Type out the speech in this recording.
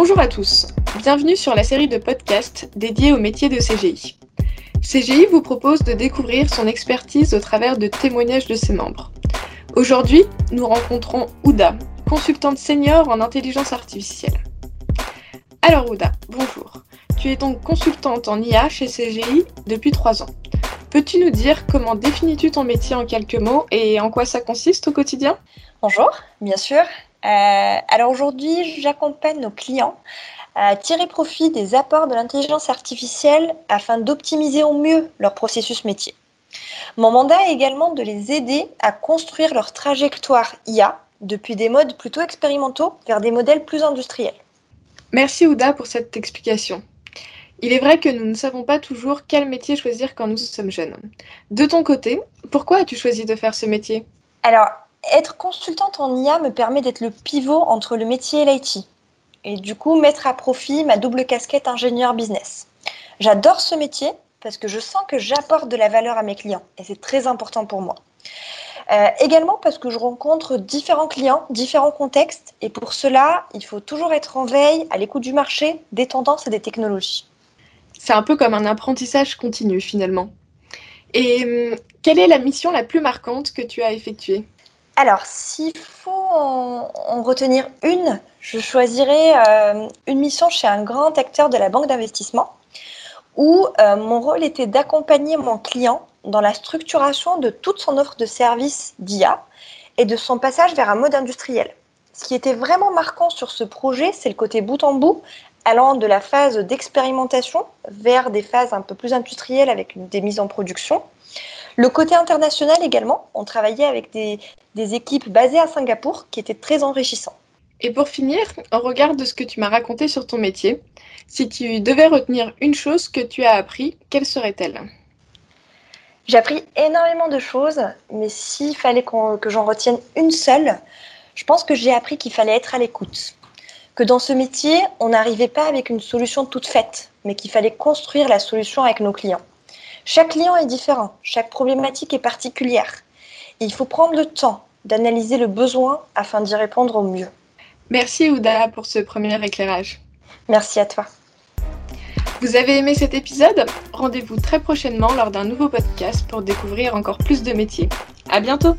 Bonjour à tous, bienvenue sur la série de podcasts dédiée au métier de CGI. CGI vous propose de découvrir son expertise au travers de témoignages de ses membres. Aujourd'hui, nous rencontrons Ouda, consultante senior en intelligence artificielle. Alors Ouda, bonjour. Tu es donc consultante en IA chez CGI depuis trois ans. Peux-tu nous dire comment définis-tu ton métier en quelques mots et en quoi ça consiste au quotidien? Bonjour, bien sûr. Euh, alors aujourd'hui, j'accompagne nos clients à tirer profit des apports de l'intelligence artificielle afin d'optimiser au mieux leur processus métier. Mon mandat est également de les aider à construire leur trajectoire IA depuis des modes plutôt expérimentaux vers des modèles plus industriels. Merci Ouda pour cette explication. Il est vrai que nous ne savons pas toujours quel métier choisir quand nous sommes jeunes. De ton côté, pourquoi as-tu choisi de faire ce métier? Alors, être consultante en IA me permet d'être le pivot entre le métier et l'IT. Et du coup, mettre à profit ma double casquette ingénieur business. J'adore ce métier parce que je sens que j'apporte de la valeur à mes clients et c'est très important pour moi. Euh, également parce que je rencontre différents clients, différents contextes et pour cela, il faut toujours être en veille, à l'écoute du marché, des tendances et des technologies. C'est un peu comme un apprentissage continu finalement. Et hum, quelle est la mission la plus marquante que tu as effectuée? Alors, s'il faut en, retenir une, je choisirais euh, une mission chez un grand acteur de la banque d'investissement où euh, mon rôle était d'accompagner mon client dans la structuration de toute son offre de services d'IA et de son passage vers un mode industriel. Ce qui était vraiment marquant sur ce projet, c'est le côté bout en bout, allant de la phase d'expérimentation vers des phases un peu plus industrielles avec des mises en production. Le côté international également, on travaillait avec des, équipes basées à Singapour qui étaient très enrichissants. Et pour finir, au regard de ce que tu m'as raconté sur ton métier, si tu devais retenir une chose que tu as appris, quelle serait-elle? J'ai appris énormément de choses, mais s'il fallait que j'en retienne une seule, je pense que j'ai appris qu'il fallait être à l'écoute. Que dans ce métier, on n'arrivait pas avec une solution toute faite, mais qu'il fallait construire la solution avec nos clients. Chaque client est différent, chaque problématique est particulière. il faut prendre le temps d'analyser le besoin afin d'y répondre au mieux. Merci Ouda pour ce premier éclairage. Merci à toi. Vous avez aimé cet épisode? Rendez-vous très prochainement lors d'un nouveau podcast pour découvrir encore plus de métiers. À bientôt